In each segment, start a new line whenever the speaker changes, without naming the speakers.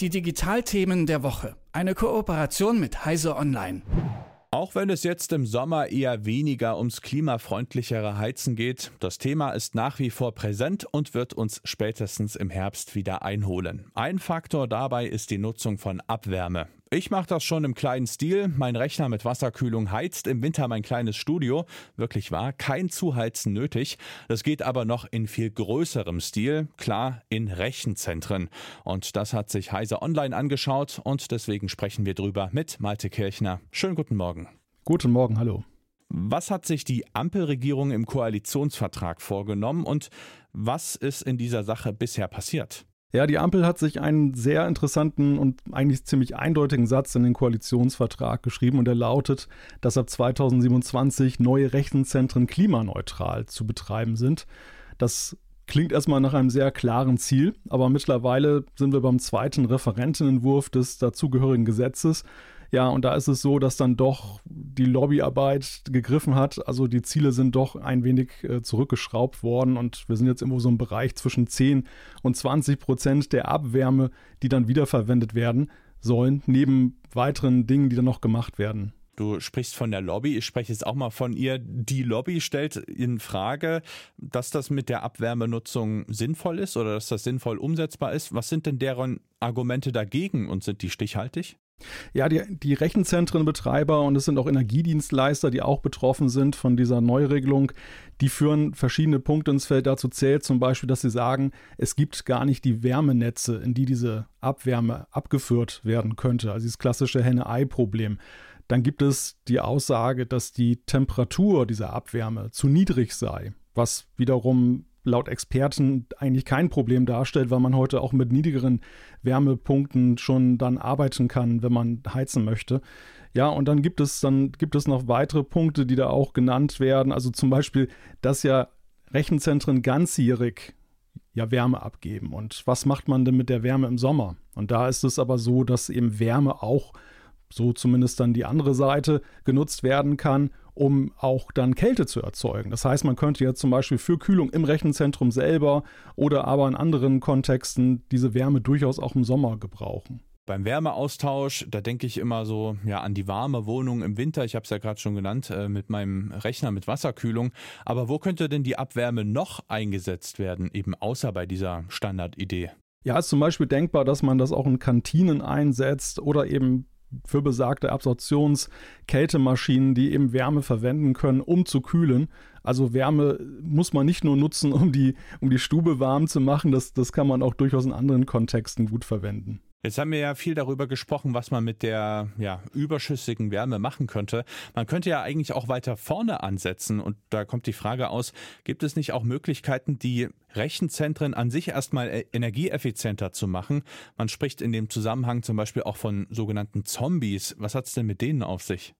Die Digitalthemen der Woche. Eine Kooperation mit Heise Online.
Auch wenn es jetzt im Sommer eher weniger ums klimafreundlichere Heizen geht, das Thema ist nach wie vor präsent und wird uns spätestens im Herbst wieder einholen. Ein Faktor dabei ist die Nutzung von Abwärme. Ich mache das schon im kleinen Stil. Mein Rechner mit Wasserkühlung heizt im Winter mein kleines Studio. Wirklich wahr, kein Zuheizen nötig. Das geht aber noch in viel größerem Stil, klar in Rechenzentren. Und das hat sich Heise Online angeschaut und deswegen sprechen wir drüber mit Malte Kirchner. Schönen guten Morgen.
Guten Morgen, hallo.
Was hat sich die Ampelregierung im Koalitionsvertrag vorgenommen und was ist in dieser Sache bisher passiert?
Ja, die Ampel hat sich einen sehr interessanten und eigentlich ziemlich eindeutigen Satz in den Koalitionsvertrag geschrieben und der lautet, dass ab 2027 neue Rechenzentren klimaneutral zu betreiben sind. Das klingt erstmal nach einem sehr klaren Ziel, aber mittlerweile sind wir beim zweiten Referentenentwurf des dazugehörigen Gesetzes ja, und da ist es so, dass dann doch die Lobbyarbeit gegriffen hat. Also die Ziele sind doch ein wenig äh, zurückgeschraubt worden und wir sind jetzt irgendwo so im Bereich zwischen 10 und 20 Prozent der Abwärme, die dann wiederverwendet werden sollen, neben weiteren Dingen, die dann noch gemacht werden.
Du sprichst von der Lobby, ich spreche jetzt auch mal von ihr. Die Lobby stellt in Frage, dass das mit der Abwärmenutzung sinnvoll ist oder dass das sinnvoll umsetzbar ist. Was sind denn deren Argumente dagegen und sind die stichhaltig?
Ja, die, die Rechenzentrenbetreiber und es sind auch Energiedienstleister, die auch betroffen sind von dieser Neuregelung, die führen verschiedene Punkte ins Feld. Dazu zählt zum Beispiel, dass sie sagen, es gibt gar nicht die Wärmenetze, in die diese Abwärme abgeführt werden könnte. Also dieses klassische Henne-Ei-Problem. Dann gibt es die Aussage, dass die Temperatur dieser Abwärme zu niedrig sei, was wiederum laut Experten eigentlich kein Problem darstellt, weil man heute auch mit niedrigeren Wärmepunkten schon dann arbeiten kann, wenn man heizen möchte. Ja, und dann gibt es dann gibt es noch weitere Punkte, die da auch genannt werden. Also zum Beispiel, dass ja Rechenzentren ganzjährig ja Wärme abgeben. Und was macht man denn mit der Wärme im Sommer? Und da ist es aber so, dass eben Wärme auch so zumindest dann die andere Seite genutzt werden kann, um auch dann Kälte zu erzeugen. Das heißt, man könnte jetzt zum Beispiel für Kühlung im Rechenzentrum selber oder aber in anderen Kontexten diese Wärme durchaus auch im Sommer gebrauchen.
Beim Wärmeaustausch, da denke ich immer so ja an die warme Wohnung im Winter. Ich habe es ja gerade schon genannt äh, mit meinem Rechner mit Wasserkühlung. Aber wo könnte denn die Abwärme noch eingesetzt werden, eben außer bei dieser Standardidee?
Ja, ist zum Beispiel denkbar, dass man das auch in Kantinen einsetzt oder eben für besagte Absorptionskältemaschinen, die eben Wärme verwenden können, um zu kühlen. Also Wärme muss man nicht nur nutzen, um die, um die Stube warm zu machen, das, das kann man auch durchaus in anderen Kontexten gut verwenden.
Jetzt haben wir ja viel darüber gesprochen, was man mit der ja, überschüssigen Wärme machen könnte. Man könnte ja eigentlich auch weiter vorne ansetzen und da kommt die Frage aus, gibt es nicht auch Möglichkeiten, die Rechenzentren an sich erstmal e-, energieeffizienter zu machen? Man spricht in dem Zusammenhang zum Beispiel auch von sogenannten Zombies. Was hat es denn mit denen auf sich?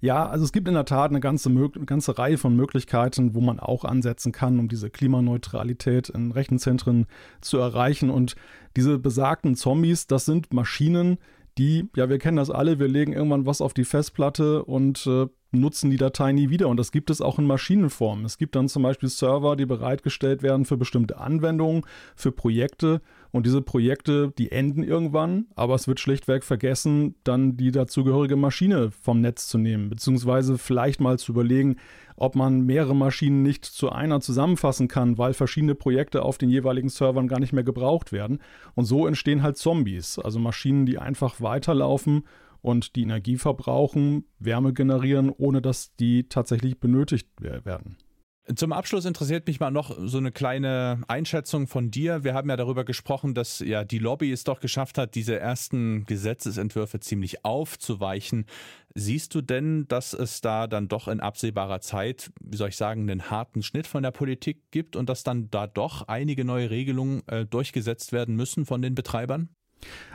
Ja, also es gibt in der Tat eine ganze, eine ganze Reihe von Möglichkeiten, wo man auch ansetzen kann, um diese Klimaneutralität in Rechenzentren zu erreichen. Und diese besagten Zombies, das sind Maschinen, die, ja, wir kennen das alle, wir legen irgendwann was auf die Festplatte und äh, nutzen die Datei nie wieder. Und das gibt es auch in Maschinenform. Es gibt dann zum Beispiel Server, die bereitgestellt werden für bestimmte Anwendungen, für Projekte. Und diese Projekte, die enden irgendwann, aber es wird schlichtweg vergessen, dann die dazugehörige Maschine vom Netz zu nehmen, beziehungsweise vielleicht mal zu überlegen, ob man mehrere Maschinen nicht zu einer zusammenfassen kann, weil verschiedene Projekte auf den jeweiligen Servern gar nicht mehr gebraucht werden. Und so entstehen halt Zombies, also Maschinen, die einfach weiterlaufen und die Energie verbrauchen, Wärme generieren, ohne dass die tatsächlich benötigt werden.
Zum Abschluss interessiert mich mal noch so eine kleine Einschätzung von dir. Wir haben ja darüber gesprochen, dass ja die Lobby es doch geschafft hat, diese ersten Gesetzesentwürfe ziemlich aufzuweichen. Siehst du denn, dass es da dann doch in absehbarer Zeit, wie soll ich sagen, einen harten Schnitt von der Politik gibt und dass dann da doch einige neue Regelungen äh, durchgesetzt werden müssen von den Betreibern?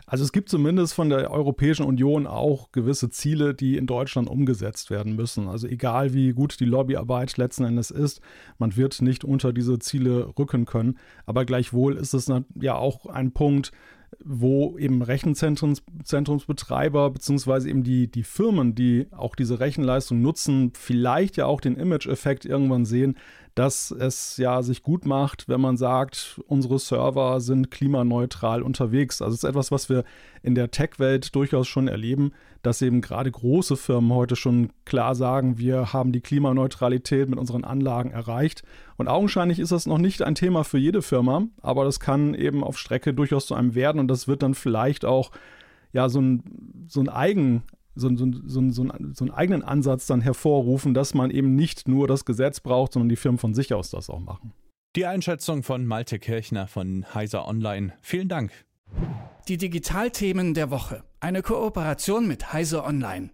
Also es gibt zumindest von der Europäischen Union auch gewisse Ziele, die in Deutschland umgesetzt werden müssen. Also egal wie gut die Lobbyarbeit letzten Endes ist, man wird nicht unter diese Ziele rücken können. Aber gleichwohl ist es ja auch ein Punkt, wo eben Rechenzentrumsbetreiber beziehungsweise eben die, die Firmen, die auch diese Rechenleistung nutzen, vielleicht ja auch den Image-Effekt irgendwann sehen, dass es ja sich gut macht, wenn man sagt, unsere Server sind klimaneutral unterwegs. Also es ist etwas, was wir in der Tech-Welt durchaus schon erleben, dass eben gerade große Firmen heute schon klar sagen, wir haben die Klimaneutralität mit unseren Anlagen erreicht. Und augenscheinlich ist das noch nicht ein Thema für jede Firma, aber das kann eben auf Strecke durchaus zu einem werden und das wird dann vielleicht auch ja so ein, so ein Eigen, so, so, so, so, einen eigenen Ansatz dann hervorrufen, dass man eben nicht nur das Gesetz braucht, sondern die Firmen von sich aus das auch machen.
Die Einschätzung von Malte Kirchner von Heiser Online. Vielen Dank.
Die Digitalthemen der Woche. Eine Kooperation mit Heiser Online.